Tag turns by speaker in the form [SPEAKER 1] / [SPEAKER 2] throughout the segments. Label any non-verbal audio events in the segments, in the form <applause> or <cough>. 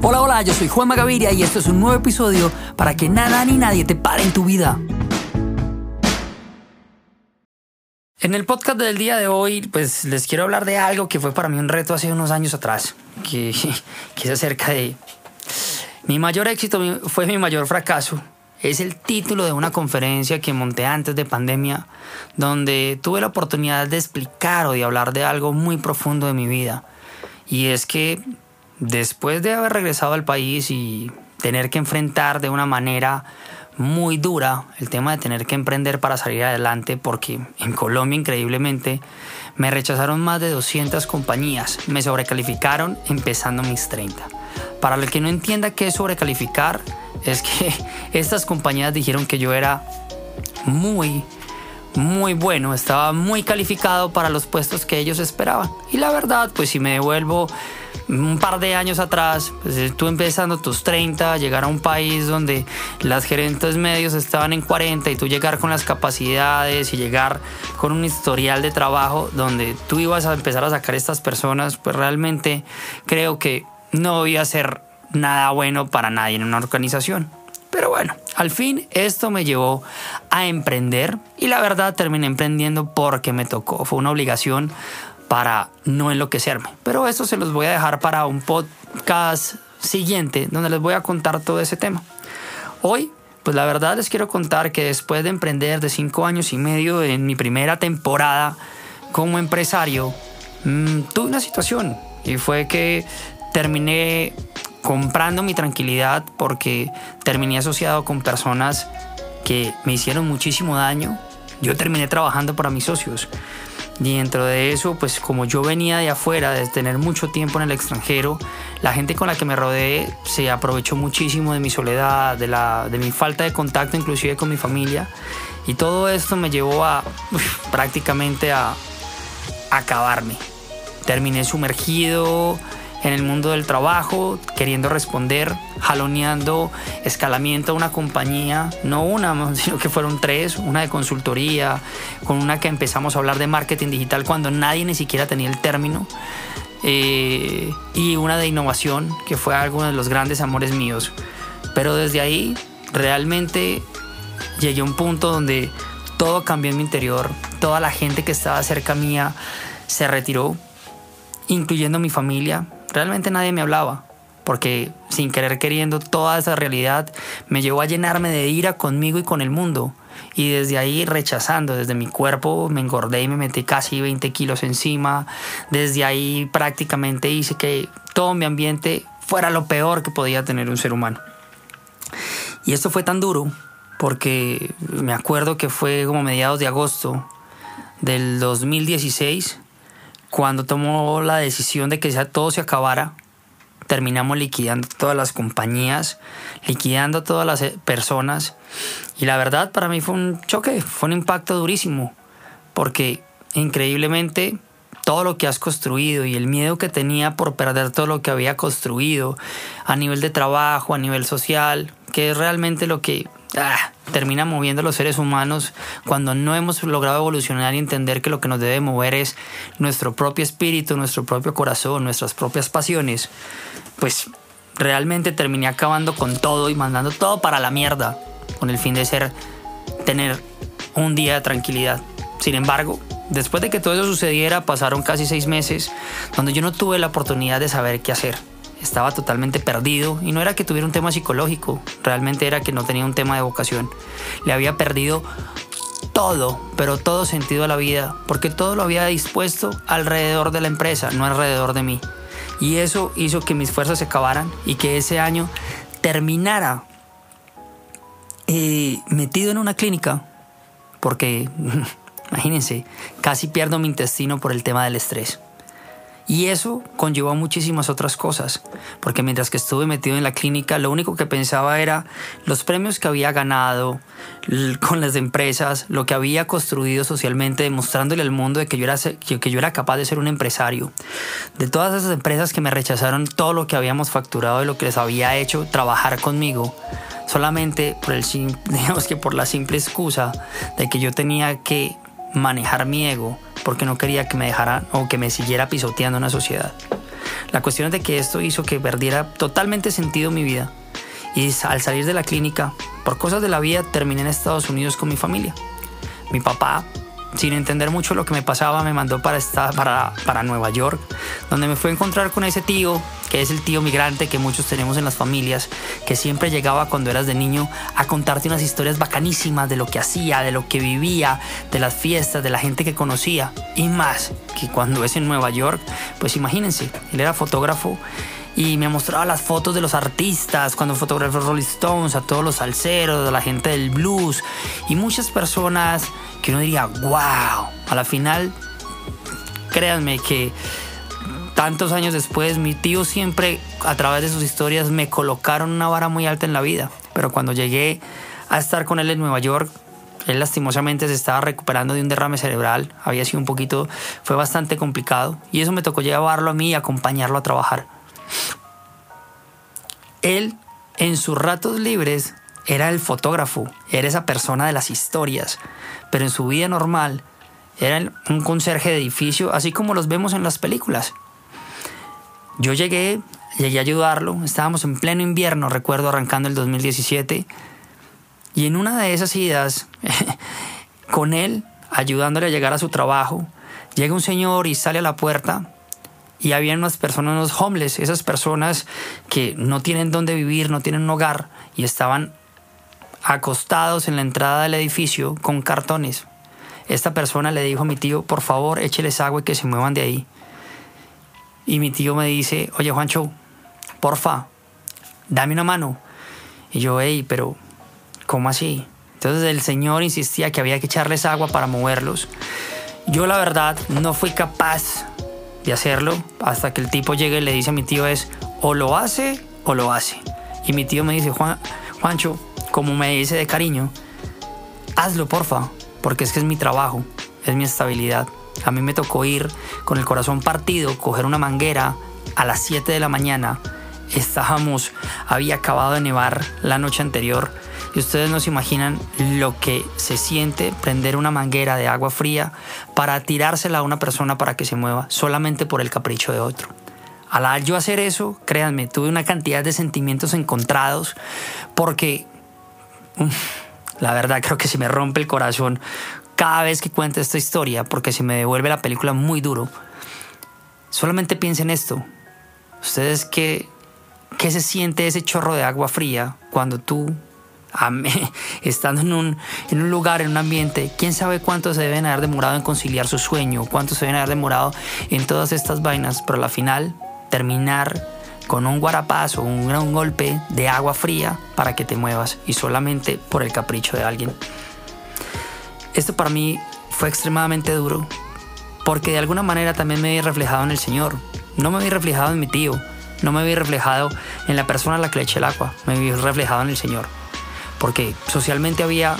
[SPEAKER 1] Hola, hola, yo soy Juan Magaviria y esto es un nuevo episodio para que nada ni nadie te pare en tu vida. En el podcast del día de hoy, pues les quiero hablar de algo que fue para mí un reto hace unos años atrás, que, <laughs> que es acerca de mi mayor éxito fue mi mayor fracaso. Es el título de una conferencia que monté antes de pandemia, donde tuve la oportunidad de explicar o de hablar de algo muy profundo de mi vida. Y es que después de haber regresado al país y tener que enfrentar de una manera muy dura el tema de tener que emprender para salir adelante porque en Colombia increíblemente me rechazaron más de 200 compañías, me sobrecalificaron empezando mis 30. Para el que no entienda qué es sobrecalificar, es que <laughs> estas compañías dijeron que yo era muy, muy bueno, estaba muy calificado para los puestos que ellos esperaban. Y la verdad, pues si me devuelvo un par de años atrás, pues, tú empezando tus 30, llegar a un país donde las gerentes medios estaban en 40 y tú llegar con las capacidades y llegar con un historial de trabajo donde tú ibas a empezar a sacar estas personas, pues realmente creo que no voy a ser nada bueno para nadie en una organización. Pero bueno, al fin esto me llevó a emprender y la verdad terminé emprendiendo porque me tocó. Fue una obligación para no enloquecerme. Pero esto se los voy a dejar para un podcast siguiente donde les voy a contar todo ese tema. Hoy, pues la verdad les quiero contar que después de emprender de cinco años y medio en mi primera temporada como empresario, mm, tuve una situación y fue que terminé comprando mi tranquilidad porque terminé asociado con personas que me hicieron muchísimo daño. Yo terminé trabajando para mis socios. Dentro de eso, pues como yo venía de afuera, de tener mucho tiempo en el extranjero, la gente con la que me rodeé se aprovechó muchísimo de mi soledad, de, la, de mi falta de contacto inclusive con mi familia. Y todo esto me llevó a prácticamente a acabarme. Terminé sumergido en el mundo del trabajo, queriendo responder, jaloneando escalamiento a una compañía, no una, <laughs> sino que fueron tres, una de consultoría, con una que empezamos a hablar de marketing digital cuando nadie ni siquiera tenía el término, eh, y una de innovación, que fue algo de los grandes amores míos. Pero desde ahí realmente llegué a un punto donde todo cambió en mi interior, toda la gente que estaba cerca mía se retiró, incluyendo mi familia, realmente nadie me hablaba, porque sin querer queriendo toda esa realidad me llevó a llenarme de ira conmigo y con el mundo. Y desde ahí rechazando, desde mi cuerpo me engordé y me metí casi 20 kilos encima. Desde ahí prácticamente hice que todo mi ambiente fuera lo peor que podía tener un ser humano. Y esto fue tan duro porque me acuerdo que fue como mediados de agosto del 2016 cuando tomó la decisión de que todo se acabara, terminamos liquidando todas las compañías, liquidando todas las eh, personas. Y la verdad para mí fue un choque, fue un impacto durísimo, porque increíblemente todo lo que has construido y el miedo que tenía por perder todo lo que había construido a nivel de trabajo, a nivel social, que es realmente lo que ah, termina moviendo a los seres humanos cuando no hemos logrado evolucionar y entender que lo que nos debe mover es nuestro propio espíritu, nuestro propio corazón, nuestras propias pasiones, pues realmente terminé acabando con todo y mandando todo para la mierda con el fin de ser tener un día de tranquilidad. Sin embargo, después de que todo eso sucediera, pasaron casi seis meses donde yo no tuve la oportunidad de saber qué hacer estaba totalmente perdido y no era que tuviera un tema psicológico, realmente era que no tenía un tema de vocación. Le había perdido todo, pero todo sentido a la vida, porque todo lo había dispuesto alrededor de la empresa, no alrededor de mí. Y eso hizo que mis fuerzas se acabaran y que ese año terminara eh, metido en una clínica, porque <laughs> imagínense, casi pierdo mi intestino por el tema del estrés. Y eso conllevó muchísimas otras cosas, porque mientras que estuve metido en la clínica, lo único que pensaba era los premios que había ganado con las empresas, lo que había construido socialmente, demostrándole al mundo de que yo era, que yo era capaz de ser un empresario. De todas esas empresas que me rechazaron todo lo que habíamos facturado y lo que les había hecho trabajar conmigo solamente por el <laughs> digamos que por la simple excusa de que yo tenía que manejar mi ego porque no quería que me dejara o que me siguiera pisoteando una sociedad. La cuestión es de que esto hizo que perdiera totalmente sentido mi vida. Y al salir de la clínica, por cosas de la vida, terminé en Estados Unidos con mi familia. Mi papá sin entender mucho lo que me pasaba, me mandó para, esta, para, para Nueva York, donde me fui a encontrar con ese tío, que es el tío migrante que muchos tenemos en las familias, que siempre llegaba cuando eras de niño a contarte unas historias bacanísimas de lo que hacía, de lo que vivía, de las fiestas, de la gente que conocía, y más, que cuando es en Nueva York, pues imagínense, él era fotógrafo y me mostraba las fotos de los artistas, cuando fotografió Rolling Stones, a todos los salseros, a la gente del blues y muchas personas que uno diría, wow, a la final, créanme que tantos años después, mi tío siempre a través de sus historias me colocaron una vara muy alta en la vida, pero cuando llegué a estar con él en Nueva York, él lastimosamente se estaba recuperando de un derrame cerebral, había sido un poquito, fue bastante complicado y eso me tocó llevarlo a mí y acompañarlo a trabajar. Él, en sus ratos libres, era el fotógrafo, era esa persona de las historias, pero en su vida normal era un conserje de edificio, así como los vemos en las películas. Yo llegué, llegué a ayudarlo, estábamos en pleno invierno, recuerdo arrancando el 2017, y en una de esas idas, <laughs> con él, ayudándole a llegar a su trabajo, llega un señor y sale a la puerta y había unas personas, unos homeless, esas personas que no tienen dónde vivir, no tienen un hogar y estaban acostados en la entrada del edificio con cartones. Esta persona le dijo a mi tío, por favor, écheles agua y que se muevan de ahí. Y mi tío me dice, oye Juancho, porfa, dame una mano. Y yo, hey, pero, ¿cómo así? Entonces el señor insistía que había que echarles agua para moverlos. Yo la verdad no fui capaz de hacerlo hasta que el tipo llegue y le dice a mi tío es o lo hace o lo hace. Y mi tío me dice, Juan, Juancho, como me dice de cariño, hazlo porfa, porque es que es mi trabajo, es mi estabilidad. A mí me tocó ir con el corazón partido, coger una manguera a las 7 de la mañana. Estábamos, había acabado de nevar la noche anterior ustedes no se imaginan lo que se siente prender una manguera de agua fría para tirársela a una persona para que se mueva solamente por el capricho de otro. Al yo hacer eso, créanme, tuve una cantidad de sentimientos encontrados porque la verdad creo que se me rompe el corazón cada vez que cuento esta historia porque se me devuelve la película muy duro. Solamente piensen esto. Ustedes qué, qué se siente ese chorro de agua fría cuando tú <laughs> estando en un, en un lugar, en un ambiente, quién sabe cuánto se deben haber demorado en conciliar su sueño, cuánto se deben haber demorado en todas estas vainas, pero al final terminar con un guarapazo, un gran golpe de agua fría para que te muevas y solamente por el capricho de alguien. Esto para mí fue extremadamente duro porque de alguna manera también me vi reflejado en el Señor. No me vi reflejado en mi tío, no me vi reflejado en la persona a la que le eché el agua, me vi reflejado en el Señor porque socialmente había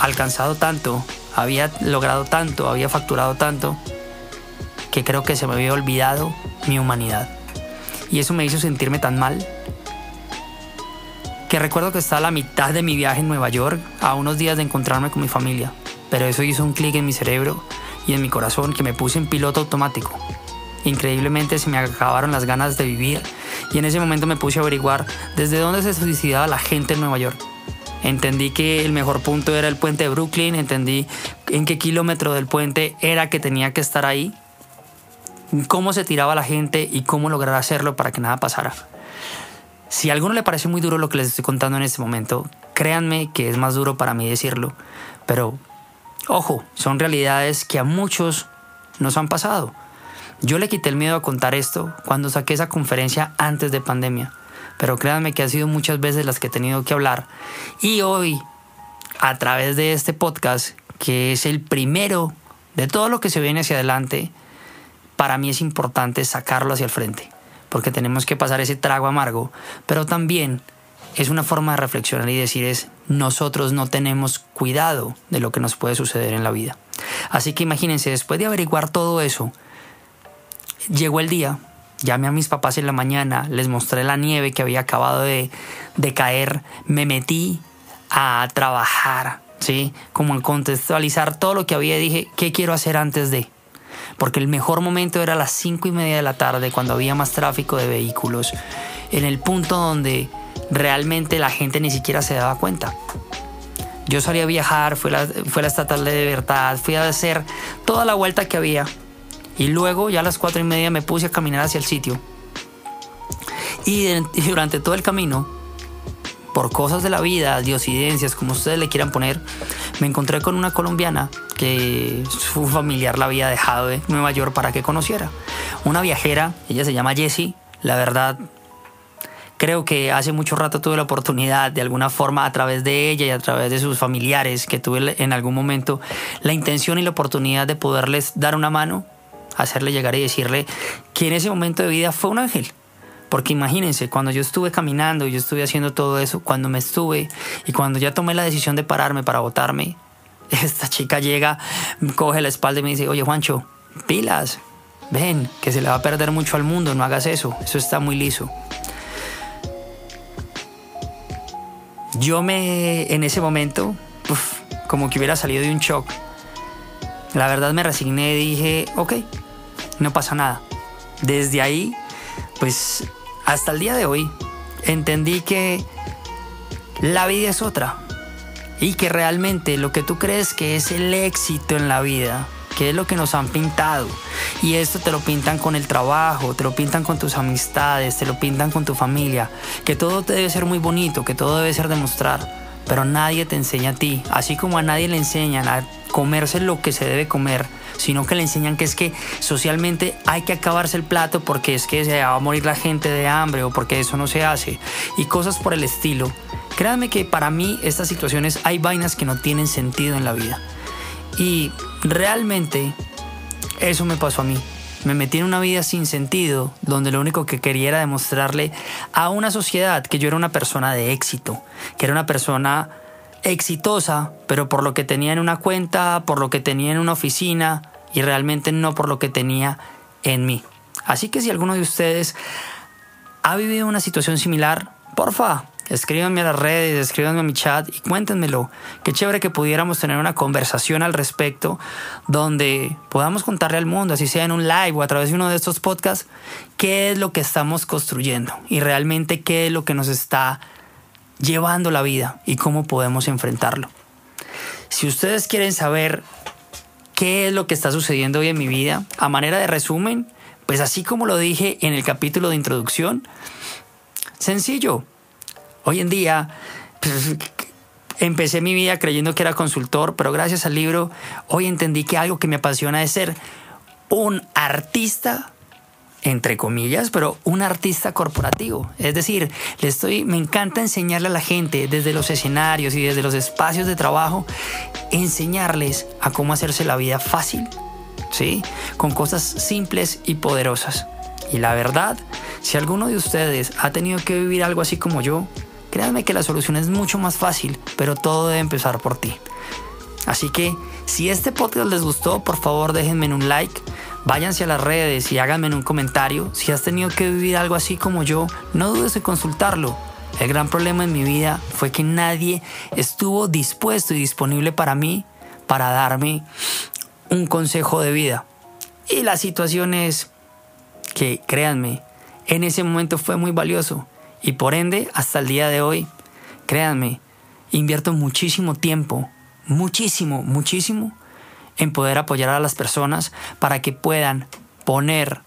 [SPEAKER 1] alcanzado tanto, había logrado tanto, había facturado tanto, que creo que se me había olvidado mi humanidad. Y eso me hizo sentirme tan mal que recuerdo que estaba a la mitad de mi viaje en Nueva York, a unos días de encontrarme con mi familia, pero eso hizo un clic en mi cerebro y en mi corazón que me puse en piloto automático. Increíblemente se me acabaron las ganas de vivir y en ese momento me puse a averiguar desde dónde se suicidaba la gente en Nueva York. Entendí que el mejor punto era el puente de Brooklyn, entendí en qué kilómetro del puente era que tenía que estar ahí, cómo se tiraba la gente y cómo lograr hacerlo para que nada pasara. Si a alguno le parece muy duro lo que les estoy contando en este momento, créanme que es más duro para mí decirlo, pero ojo, son realidades que a muchos nos han pasado. Yo le quité el miedo a contar esto cuando saqué esa conferencia antes de pandemia pero créanme que ha sido muchas veces las que he tenido que hablar. Y hoy, a través de este podcast, que es el primero de todo lo que se viene hacia adelante, para mí es importante sacarlo hacia el frente, porque tenemos que pasar ese trago amargo, pero también es una forma de reflexionar y decir es, nosotros no tenemos cuidado de lo que nos puede suceder en la vida. Así que imagínense, después de averiguar todo eso, llegó el día Llamé a mis papás en la mañana, les mostré la nieve que había acabado de, caer, me metí a trabajar, ¿sí? Como en contextualizar todo lo que había, dije, ¿qué quiero hacer antes de? porque el mejor momento era las 5 y media de la tarde, cuando había más tráfico de vehículos, en el punto donde realmente la gente ni siquiera se daba cuenta. Yo salí a viajar, fui a la, fui a la estatal de libertad, fui a hacer toda la vuelta que había y luego ya a las 4 y media me puse a caminar hacia el sitio. Y, <laughs> y durante todo el camino por cosas de la vida, diosidencias, como ustedes le quieran poner, me encontré con una colombiana que su familiar la había dejado de Nueva York para que conociera. Una viajera, ella se llama Jessie, la verdad creo que hace mucho rato tuve la oportunidad de alguna forma a través de ella y a través de sus familiares que tuve en algún momento la intención y la oportunidad de poderles dar una mano, hacerle llegar y decirle que en ese momento de vida fue un ángel porque imagínense, cuando yo estuve caminando, yo estuve haciendo todo eso, cuando me estuve y cuando ya tomé la decisión de pararme para votarme, <laughs> esta chica llega, coge la espalda y me dice, oye Juancho, pilas, ven, que se le va a perder mucho al mundo, no hagas eso, eso está muy liso. Yo me, en ese momento, como que hubiera salido de un shock. La verdad me resigné y dije, ok, no pasa nada. Desde ahí, pues hasta el día de hoy entendí que la vida es otra y que realmente lo que tú crees que es el éxito en la vida, que es lo que nos han pintado, y esto te lo pintan con el trabajo, te lo pintan con tus amistades, te lo pintan con tu familia, que todo debe ser muy bonito, que todo debe ser demostrar, pero nadie te enseña a ti, así como a nadie le enseñan a comerse lo que se debe comer, sino que le enseñan que es que socialmente hay que acabarse el plato porque es que se va a morir la gente de hambre o porque eso no se hace y cosas por el estilo. Créanme que para mí estas situaciones hay vainas que no tienen sentido en la vida. Y realmente eso me pasó a mí. Me metí en una vida sin sentido, donde lo único que quería era demostrarle a una sociedad que yo era una persona de éxito, que era una persona exitosa, pero por lo que tenía en una cuenta, por lo que tenía en una oficina y realmente no por lo que tenía en mí. Así que si alguno de ustedes ha vivido una situación similar, porfa, escríbanme a las redes, escríbanme a mi chat y cuéntenmelo. Qué chévere que pudiéramos tener una conversación al respecto donde podamos contarle al mundo, así sea en un live o a través de uno de estos podcasts, qué es lo que estamos construyendo y realmente qué es lo que nos está llevando la vida y cómo podemos enfrentarlo. Si ustedes quieren saber qué es lo que está sucediendo hoy en mi vida, a manera de resumen, pues así como lo dije en el capítulo de introducción, sencillo. Hoy en día pues, empecé mi vida creyendo que era consultor, pero gracias al libro hoy entendí que algo que me apasiona es ser un artista entre comillas, pero un artista corporativo. Es decir, le estoy, me encanta enseñarle a la gente desde los escenarios y desde los espacios de trabajo, enseñarles a cómo hacerse la vida fácil, ¿sí? Con cosas simples y poderosas. Y la verdad, si alguno de ustedes ha tenido que vivir algo así como yo, créanme que la solución es mucho más fácil, pero todo debe empezar por ti. Así que, si este podcast les gustó, por favor déjenme un like Váyanse a las redes y háganme un comentario. Si has tenido que vivir algo así como yo, no dudes en consultarlo. El gran problema en mi vida fue que nadie estuvo dispuesto y disponible para mí para darme un consejo de vida. Y la situación es que, créanme, en ese momento fue muy valioso. Y por ende, hasta el día de hoy, créanme, invierto muchísimo tiempo, muchísimo, muchísimo en poder apoyar a las personas para que puedan poner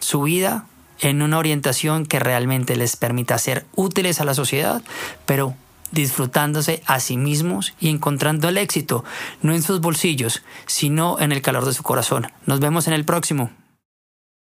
[SPEAKER 1] su vida en una orientación que realmente les permita ser útiles a la sociedad, pero disfrutándose a sí mismos y encontrando el éxito, no en sus bolsillos, sino en el calor de su corazón. Nos vemos en el próximo.